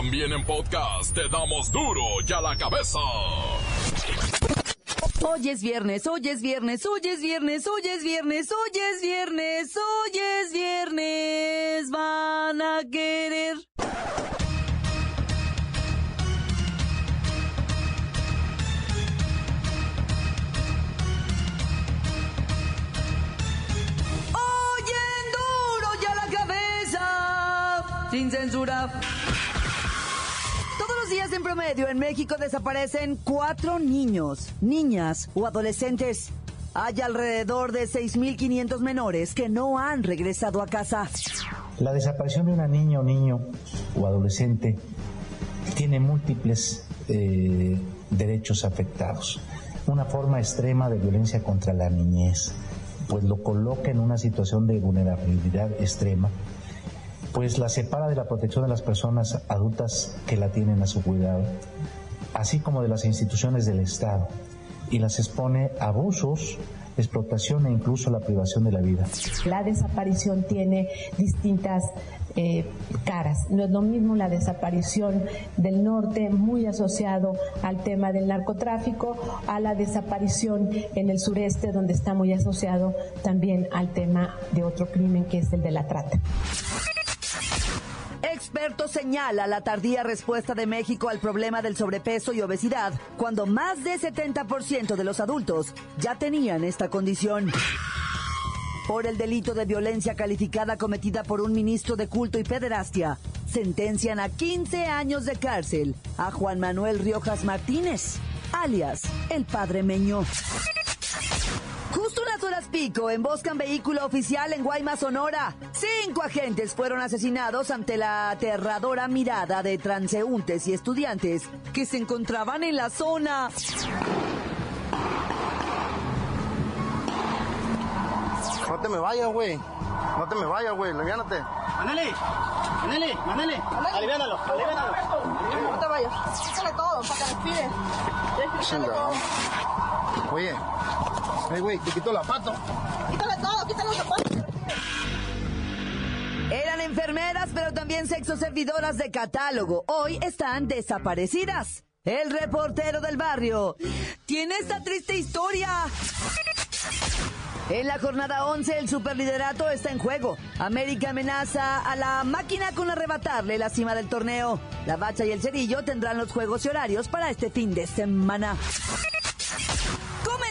También en podcast te damos duro y a la cabeza. Hoy es viernes, hoy es viernes, hoy es viernes, hoy es viernes, hoy es viernes, hoy es viernes. Van a querer. Duro ya la cabeza. Sin censura. Días en promedio en México desaparecen cuatro niños, niñas o adolescentes. Hay alrededor de 6.500 menores que no han regresado a casa. La desaparición de una niña o niño o adolescente tiene múltiples eh, derechos afectados. Una forma extrema de violencia contra la niñez, pues lo coloca en una situación de vulnerabilidad extrema, pues la separa de la protección de las personas adultas que la tienen a su cuidado, así como de las instituciones del Estado, y las expone a abusos, explotación e incluso la privación de la vida. La desaparición tiene distintas eh, caras. No es lo mismo la desaparición del norte, muy asociado al tema del narcotráfico, a la desaparición en el sureste, donde está muy asociado también al tema de otro crimen que es el de la trata. Experto señala la tardía respuesta de México al problema del sobrepeso y obesidad, cuando más de 70% de los adultos ya tenían esta condición. Por el delito de violencia calificada cometida por un ministro de culto y pederastia, sentencian a 15 años de cárcel a Juan Manuel Riojas Martínez, alias el Padre Meño. Horas pico emboscan vehículo oficial en Guaymas, Sonora. Cinco agentes fueron asesinados ante la aterradora mirada de transeúntes y estudiantes que se encontraban en la zona. No te me vayas, güey. No te me vayas, güey. Leviánate. Ándale, ándale, ándale. Aliviánalo, aliviánalo. No te vayas. Quítale todo para que respire. Oye. Ay, güey, te quito la pato. Quítale todo, quítale los zapatos. Eran enfermeras, pero también sexo servidoras de catálogo. Hoy están desaparecidas. El reportero del barrio tiene esta triste historia. En la jornada 11, el superliderato está en juego. América amenaza a la máquina con arrebatarle la cima del torneo. La Bacha y el Cerillo tendrán los juegos y horarios para este fin de semana.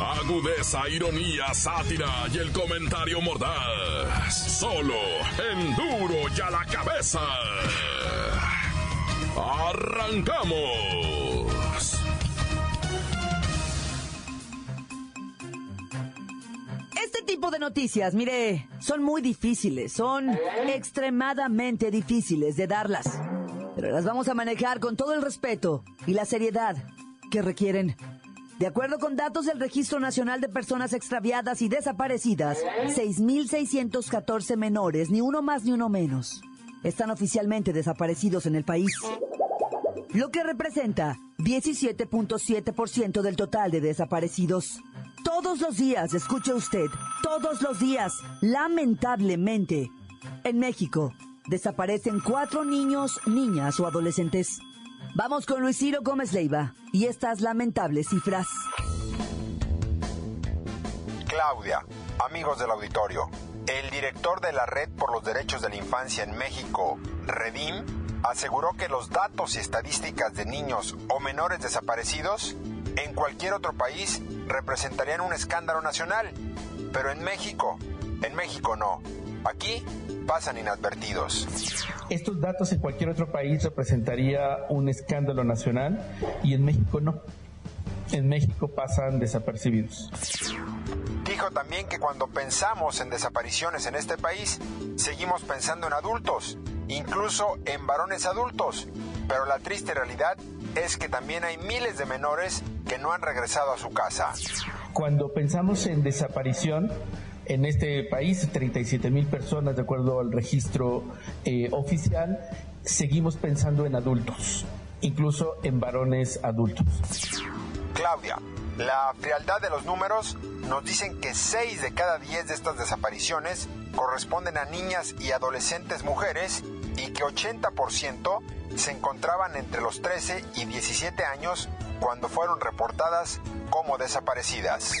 Agudeza, ironía, sátira y el comentario mordaz. Solo en duro y a la cabeza. ¡Arrancamos! Este tipo de noticias, mire, son muy difíciles, son extremadamente difíciles de darlas. Pero las vamos a manejar con todo el respeto y la seriedad que requieren. De acuerdo con datos del Registro Nacional de Personas Extraviadas y Desaparecidas, 6.614 menores, ni uno más ni uno menos, están oficialmente desaparecidos en el país. Lo que representa 17.7% del total de desaparecidos. Todos los días, escuche usted, todos los días, lamentablemente, en México, desaparecen cuatro niños, niñas o adolescentes. Vamos con Luis Ciro Gómez Leiva y estas lamentables cifras. Claudia, amigos del auditorio, el director de la Red por los Derechos de la Infancia en México, Redim, aseguró que los datos y estadísticas de niños o menores desaparecidos en cualquier otro país representarían un escándalo nacional, pero en México, en México no. Aquí pasan inadvertidos. Estos datos en cualquier otro país representaría un escándalo nacional y en México no. En México pasan desapercibidos. Dijo también que cuando pensamos en desapariciones en este país, seguimos pensando en adultos, incluso en varones adultos, pero la triste realidad es que también hay miles de menores que no han regresado a su casa. Cuando pensamos en desaparición, en este país, 37 mil personas de acuerdo al registro eh, oficial, seguimos pensando en adultos, incluso en varones adultos. Claudia, la frialdad de los números nos dicen que 6 de cada 10 de estas desapariciones corresponden a niñas y adolescentes mujeres y que 80% se encontraban entre los 13 y 17 años cuando fueron reportadas como desaparecidas.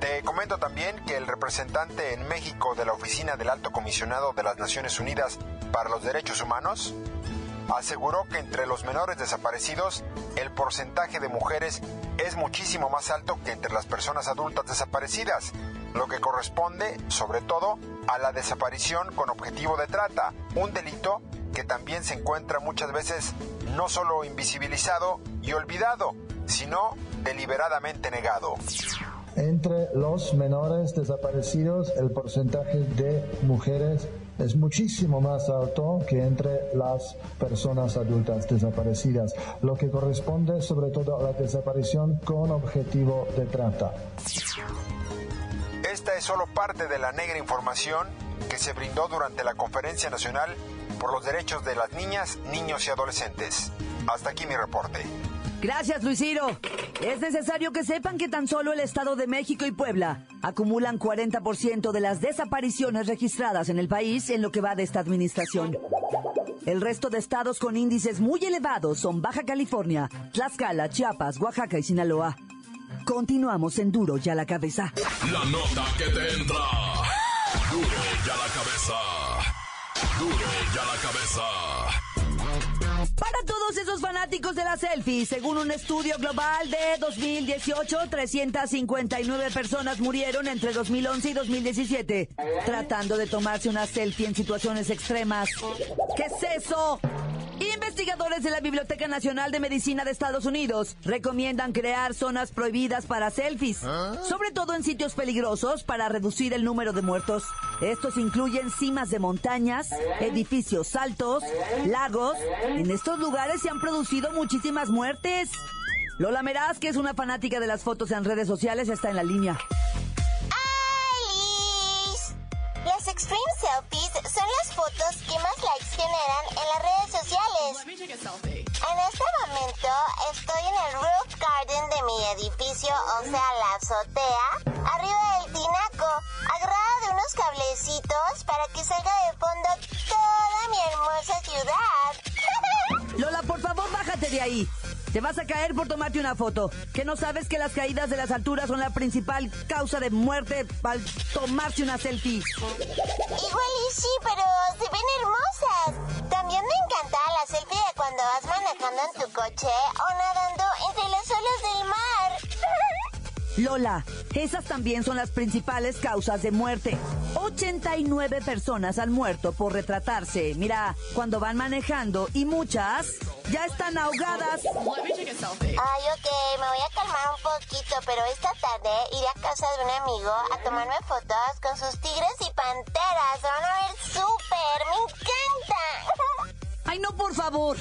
Te comento también que el representante en México de la Oficina del Alto Comisionado de las Naciones Unidas para los Derechos Humanos aseguró que entre los menores desaparecidos el porcentaje de mujeres es muchísimo más alto que entre las personas adultas desaparecidas, lo que corresponde sobre todo a la desaparición con objetivo de trata, un delito que también se encuentra muchas veces no solo invisibilizado y olvidado, sino deliberadamente negado. Entre los menores desaparecidos el porcentaje de mujeres es muchísimo más alto que entre las personas adultas desaparecidas, lo que corresponde sobre todo a la desaparición con objetivo de trata. Esta es solo parte de la negra información que se brindó durante la Conferencia Nacional por los Derechos de las Niñas, Niños y Adolescentes. Hasta aquí mi reporte. Gracias, Luis Ciro. Es necesario que sepan que tan solo el Estado de México y Puebla acumulan 40% de las desapariciones registradas en el país en lo que va de esta administración. El resto de estados con índices muy elevados son Baja California, Tlaxcala, Chiapas, Oaxaca y Sinaloa. Continuamos en Duro y a la cabeza. La nota que te entra. La cabeza. Para todos esos fanáticos de la selfie, según un estudio global de 2018, 359 personas murieron entre 2011 y 2017 tratando de tomarse una selfie en situaciones extremas. ¿Qué es eso? Investigadores de la Biblioteca Nacional de Medicina de Estados Unidos recomiendan crear zonas prohibidas para selfies, sobre todo en sitios peligrosos para reducir el número de muertos. Estos incluyen cimas de montañas, edificios altos, lagos. En estos lugares se han producido muchísimas muertes. Lola Meraz, que es una fanática de las fotos en redes sociales, está en la línea. ¡Alice! Las Extreme Selfies son las fotos que más generan en las redes sociales. En este momento estoy en el roof garden de mi edificio, o sea, la azotea, arriba del tinaco, agarrada de unos cablecitos para que salga de fondo toda mi hermosa ciudad. Lola, por favor, bájate de ahí. Te vas a caer por tomarte una foto. ¿Que no sabes que las caídas de las alturas son la principal causa de muerte al tomarse una selfie? Igual y sí, pero se ven hermosas. También me encanta la selfie de cuando vas manejando en tu coche o nadando entre las olas del mar. Lola, esas también son las principales causas de muerte. 89 personas han muerto por retratarse. Mira, cuando van manejando y muchas ya están ahogadas. Ay, ok, me voy a calmar un poquito, pero esta tarde iré a casa de un amigo a tomarme fotos con sus tigres y panteras. Se van a ver súper, me encanta. Ay, no, por favor.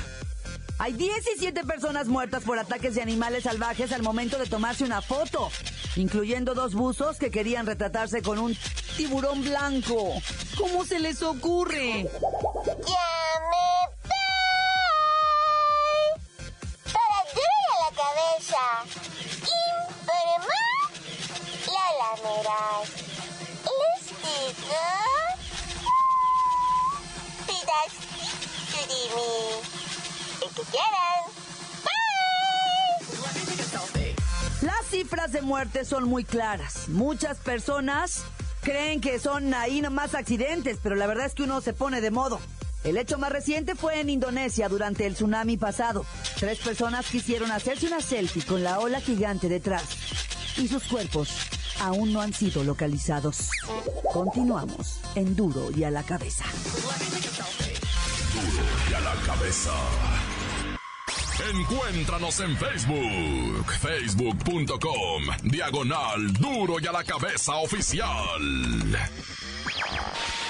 Hay 17 personas muertas por ataques de animales salvajes al momento de tomarse una foto, incluyendo dos buzos que querían retratarse con un tiburón blanco. ¿Cómo se les ocurre? Ya me la lameras. Les digo. Pidas. Las cifras de muerte son muy claras. Muchas personas creen que son ahí nomás accidentes, pero la verdad es que uno se pone de modo. El hecho más reciente fue en Indonesia durante el tsunami pasado. Tres personas quisieron hacerse una selfie con la ola gigante detrás y sus cuerpos aún no han sido localizados. Continuamos en Duro y a la cabeza. Duro y a la cabeza. Encuéntranos en Facebook, facebook.com, diagonal Duro y a la cabeza oficial.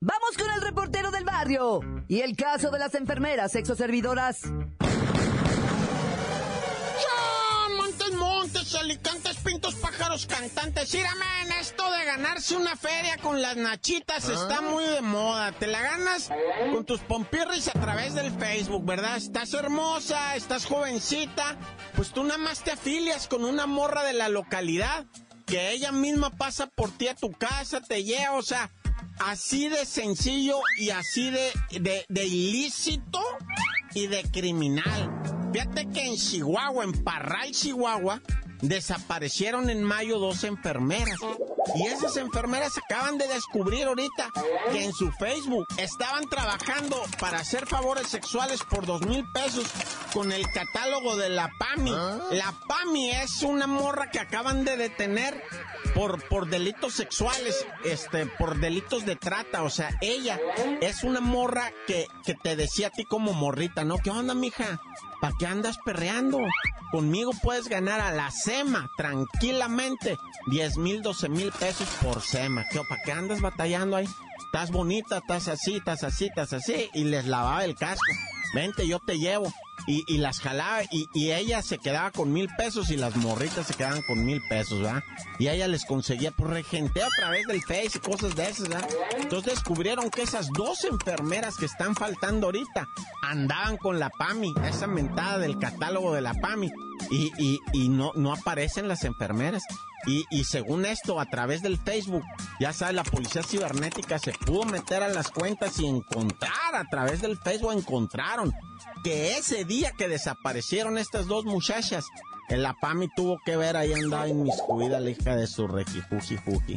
Vamos con el reportero del barrio y el caso de las enfermeras sexoservidoras. Montes, montes, alicantes, pintos, pájaros, cantantes. Mírame, esto de ganarse una feria con las nachitas está muy de moda. Te la ganas con tus pompirris a través del Facebook, ¿verdad? Estás hermosa, estás jovencita. Pues tú nada más te afilias con una morra de la localidad que ella misma pasa por ti a tu casa, te lleva, o sea, así de sencillo y así de, de, ilícito y de criminal. Fíjate que en Chihuahua, en Parral, Chihuahua, desaparecieron en mayo dos enfermeras. Y esas enfermeras acaban de descubrir ahorita que en su Facebook estaban trabajando para hacer favores sexuales por dos mil pesos con el catálogo de la PAMI. La PAMI es una morra que acaban de detener por, por delitos sexuales, este, por delitos de trata. O sea, ella es una morra que, que te decía a ti como morrita, ¿no? ¿Qué onda, mija? ¿Para qué andas perreando? Conmigo puedes ganar a la SEMA tranquilamente 10 mil, 12 mil pesos por SEMA. ¿Qué, ¿Para qué andas batallando ahí? Estás bonita, estás así, estás así, estás así. Y les lavaba el casco. Vente, yo te llevo. Y, las jalaba y, ella se quedaba con mil pesos y las morritas se quedaban con mil pesos, ¿verdad? Y ella les conseguía por regente a través del Face y cosas de esas, ¿verdad? Entonces descubrieron que esas dos enfermeras que están faltando ahorita andaban con la PAMI, esa mentada del catálogo de la PAMI. Y, y, y no, no aparecen las enfermeras. Y, y, según esto, a través del Facebook, ya sabes, la policía cibernética se pudo meter a las cuentas y encontrar a través del Facebook, encontraron que ese día que desaparecieron estas dos muchachas, el la tuvo que ver ahí andaba inmiscuida la hija de su requifuji fuji.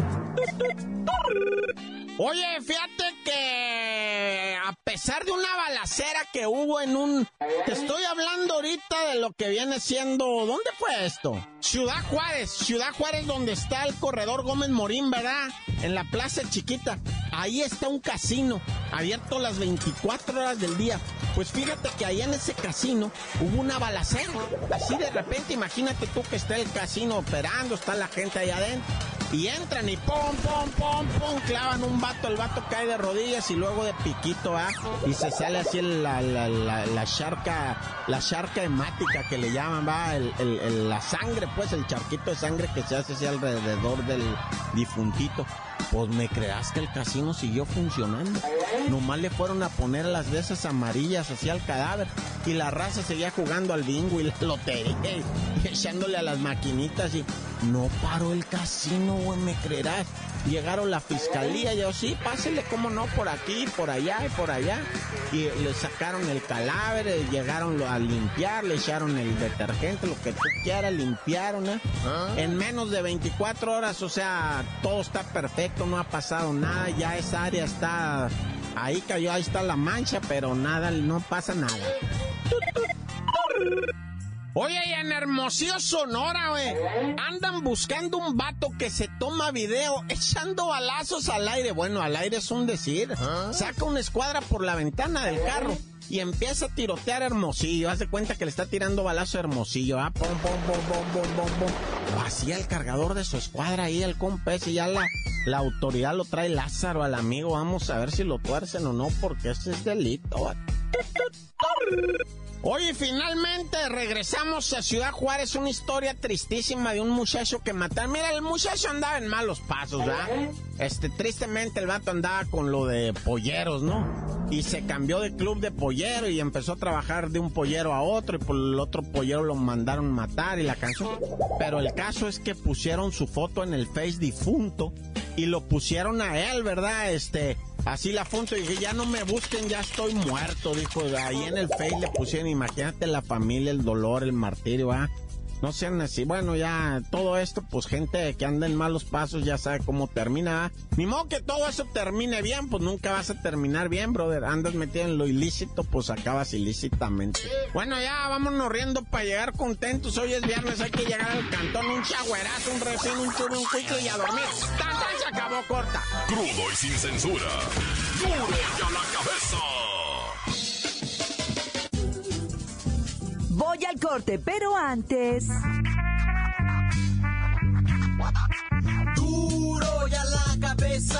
Oye, fíjate que pesar de una balacera que hubo en un... Te estoy hablando ahorita de lo que viene siendo... ¿Dónde fue esto? Ciudad Juárez, Ciudad Juárez donde está el corredor Gómez Morín, ¿verdad? En la plaza chiquita. Ahí está un casino, abierto las 24 horas del día. Pues fíjate que ahí en ese casino hubo una balacera. Así de repente, imagínate tú que está el casino operando, está la gente ahí adentro. Y entran y pum, pum, pum, pum, clavan un vato, el vato cae de rodillas y luego de piquito, ¿ah? Y se sale así la, charca, la charca hemática que le llaman, va, la sangre, pues, el charquito de sangre que se hace así alrededor del difuntito. Pues me creas que el casino siguió funcionando. Nomás le fueron a poner las veces amarillas hacia el cadáver. Y la raza seguía jugando al bingo y la lotería y, echándole a las maquinitas y no paró el casino, güey, me creerás. Llegaron la fiscalía, yo sí, pásele, cómo no, por aquí, por allá y por allá. Y le sacaron el cadáver, llegaron a limpiar, le echaron el detergente, lo que tú quieras, limpiaron, ¿eh? ¿Ah? En menos de 24 horas, o sea, todo está perfecto, no ha pasado nada, ya esa área está, ahí cayó, ahí está la mancha, pero nada, no pasa nada. Oye, y en Hermosillo, Sonora, güey, andan buscando un vato que se toma video echando balazos al aire. Bueno, al aire es un decir. Saca una escuadra por la ventana del carro y empieza a tirotear Hermosillo. Hace cuenta que le está tirando balazo a Hermosillo. Ah, pum, pum, pum. Vacía el cargador de su escuadra ahí, el compa ese. Ya la, la autoridad lo trae Lázaro al amigo. Vamos a ver si lo tuercen o no, porque ese es delito. Oye, finalmente regresamos a Ciudad Juárez, una historia tristísima de un muchacho que mataron. Mira, el muchacho andaba en malos pasos, ¿verdad? Este, tristemente el vato andaba con lo de polleros, ¿no? Y se cambió de club de pollero y empezó a trabajar de un pollero a otro y por el otro pollero lo mandaron matar y la canción. Pero el caso es que pusieron su foto en el Face difunto y lo pusieron a él, ¿verdad? Este, así la y dije, ya no me busquen, ya estoy muerto, dijo, ahí en el Face le pusieron, imagínate la familia, el dolor, el martirio, ¿ah? No sean así. Bueno, ya todo esto, pues gente que anda en malos pasos ya sabe cómo termina. Ni modo que todo eso termine bien, pues nunca vas a terminar bien, brother. Andas metido en lo ilícito, pues acabas ilícitamente. Bueno, ya vámonos riendo para llegar contentos. Hoy es viernes, hay que llegar al cantón, un chagüerazo, un refín, un chulo, un cuico y a dormir. ¡Tan, se acabó corta! Crudo y sin censura. ¡Duro ya la cabeza! Corte, pero antes... Duro ya la cabeza,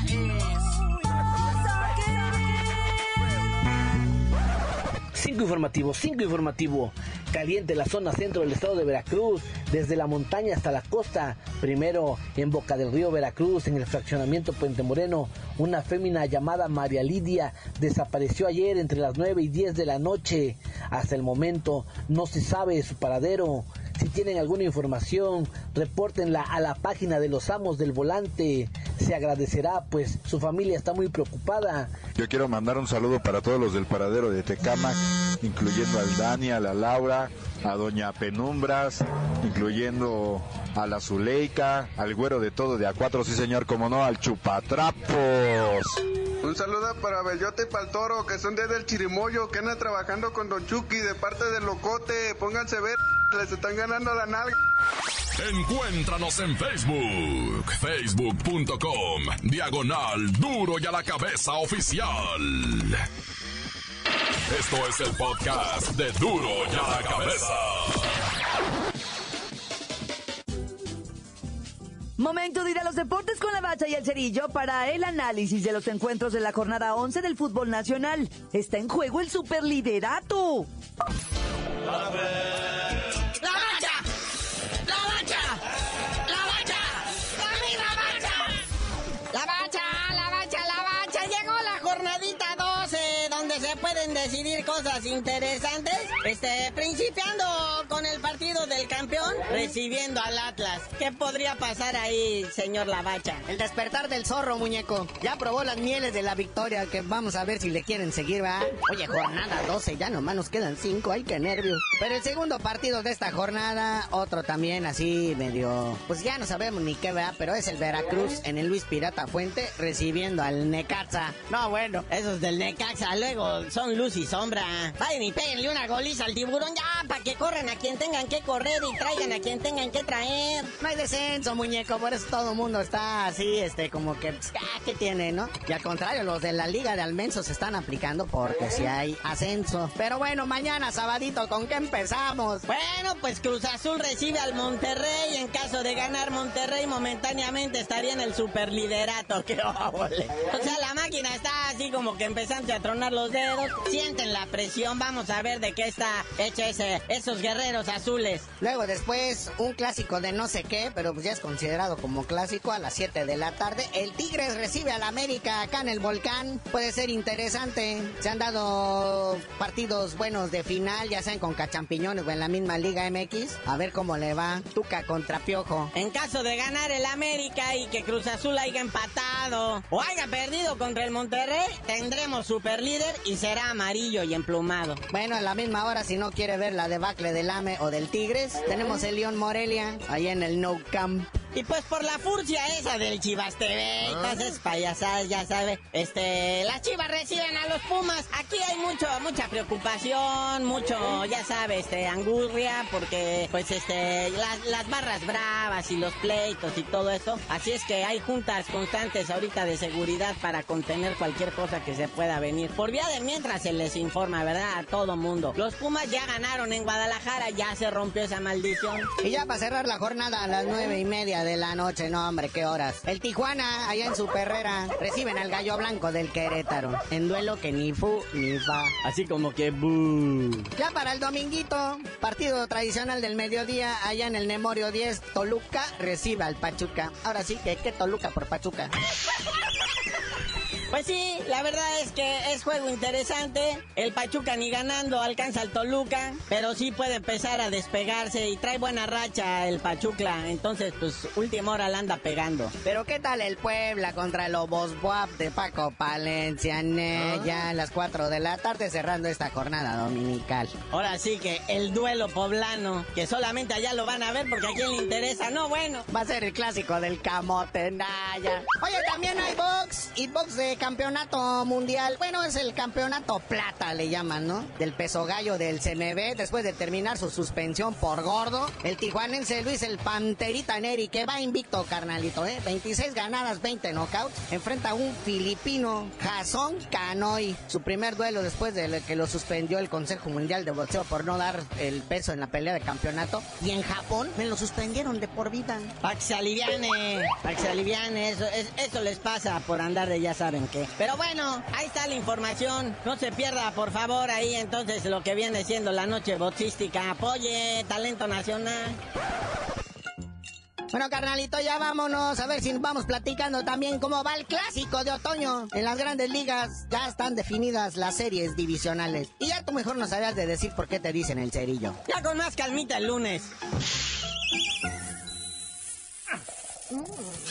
es... Cinco informativo, cinco informativo. Caliente la zona centro del estado de Veracruz, desde la montaña hasta la costa. Primero, en Boca del Río Veracruz, en el fraccionamiento Puente Moreno, una fémina llamada María Lidia desapareció ayer entre las 9 y 10 de la noche. Hasta el momento no se sabe su paradero. Si tienen alguna información, repórtenla a la página de los amos del volante. Se agradecerá, pues su familia está muy preocupada. Yo quiero mandar un saludo para todos los del paradero de Tecamac, incluyendo al Dani, a la Laura, a Doña Penumbras, incluyendo a la Zuleika, al güero de todo de A4, sí señor, como no, al Chupatrapos. Un saludo para Bellote y para el Toro, que son desde el Chirimoyo, que andan trabajando con Don Chucky de parte del Locote. Pónganse ver, les están ganando la nalga. Encuéntranos en Facebook, facebook.com, diagonal duro y a la cabeza oficial. Esto es el podcast de duro y a la cabeza. Momento de ir a los deportes con la bacha y el cerillo para el análisis de los encuentros de la jornada 11 del fútbol nacional. Está en juego el superliderato. ¡La decidir cosas interesantes. Este, con el partido del campeón, recibiendo al Atlas. ¿Qué podría pasar ahí, señor Lavacha? El despertar del zorro, muñeco. Ya probó las mieles de la victoria, que vamos a ver si le quieren seguir, ¿va? Oye, jornada 12, ya nomás nos quedan 5, ay, qué nervios. Pero el segundo partido de esta jornada, otro también así medio... Pues ya no sabemos ni qué, va, Pero es el Veracruz en el Luis Pirata Fuente, recibiendo al Necaxa. No, bueno, esos del Necaxa luego son luz y sombra. Vayan y péguenle una goliza al tiburón ya, para que corran a quien tengan que correr y traigan a quien tengan que traer. No hay descenso, muñeco, por eso todo el mundo está así, este, como que, ah, ¿qué tiene, no? Y al contrario, los de la Liga de Almenso se están aplicando porque si hay ascenso. Pero bueno, mañana, sabadito, ¿con qué empezamos? Bueno, pues Cruz Azul recibe al Monterrey. En caso de ganar Monterrey, momentáneamente estaría en el superliderato. ¡Qué óvole! O sea, la máquina está así como que empezando a tronar los dedos. Sienten la presión. Vamos a ver de qué está hecho ese, esos guerreros azules. Luego después un clásico de no sé qué, pero pues ya es considerado como clásico a las 7 de la tarde. El Tigres recibe al América acá en el volcán. Puede ser interesante. Se han dado partidos buenos de final, ya sean con Cachampiñones o en la misma Liga MX. A ver cómo le va. Tuca contra Piojo. En caso de ganar el América y que Cruz Azul haya empatado o haya perdido contra el Monterrey, tendremos super líder y será amarillo y emplumado. Bueno, a la misma hora, si no quiere ver la debacle del AME o del Tigres, tenemos el León Morelia, ahí en el No Camp. Y pues por la furcia esa del Chivas TV, entonces payasadas, ya sabe, este, las Chivas reciben a los Pumas. Aquí hay mucho, mucha preocupación, mucho, ya sabe, este, angurria, porque pues este, las, las barras bravas y los pleitos y todo eso. Así es que hay juntas constantes ahorita de seguridad para contener cualquier cosa que se pueda venir. Por vía de mientras se les informa, ¿verdad? A todo mundo. Los Pumas ya ganaron en Guadalajara, ya se rompió esa maldición. Y ya para cerrar la jornada a las nueve y media de la noche, no hombre, qué horas. El Tijuana, allá en su perrera, reciben al gallo blanco del Querétaro. En duelo que ni fu ni fa. Así como que buh. Ya para el dominguito, partido tradicional del mediodía, allá en el Nemorio 10, Toluca recibe al Pachuca. Ahora sí que qué Toluca por Pachuca. Pues sí, la verdad es que es juego interesante. El Pachuca ni ganando alcanza al Toluca, pero sí puede empezar a despegarse y trae buena racha el Pachuca. Entonces, pues última hora la anda pegando. Pero ¿qué tal el Puebla contra el Lobos Buap de Paco Palencia? Ne, Ya a las 4 de la tarde cerrando esta jornada dominical. Ahora sí que el duelo poblano, que solamente allá lo van a ver porque a quién le interesa. No, bueno. Va a ser el clásico del camote, Naya. Oye, también hay box y box de campeonato mundial. Bueno, es el campeonato plata, le llaman, ¿no? Del peso gallo del CMB, después de terminar su suspensión por gordo. El tijuanense Luis el Panterita Neri, que va invicto, carnalito, ¿eh? 26 ganadas, 20 knockouts. Enfrenta a un filipino, Jason Canoy. Su primer duelo después de que lo suspendió el Consejo Mundial de Boxeo por no dar el peso en la pelea de campeonato. Y en Japón me lo suspendieron de por vida. Para que eso, es- eso les pasa por andar de ya saben qué. Pero bueno, ahí está la información. No se pierda, por favor, ahí entonces lo que viene siendo la noche boxística. Apoye talento nacional. Bueno, carnalito, ya vámonos a ver si vamos platicando también cómo va el clásico de otoño. En las grandes ligas ya están definidas las series divisionales. Y ya tú mejor no sabías de decir por qué te dicen el cerillo. Ya con más calmita el lunes. ¡La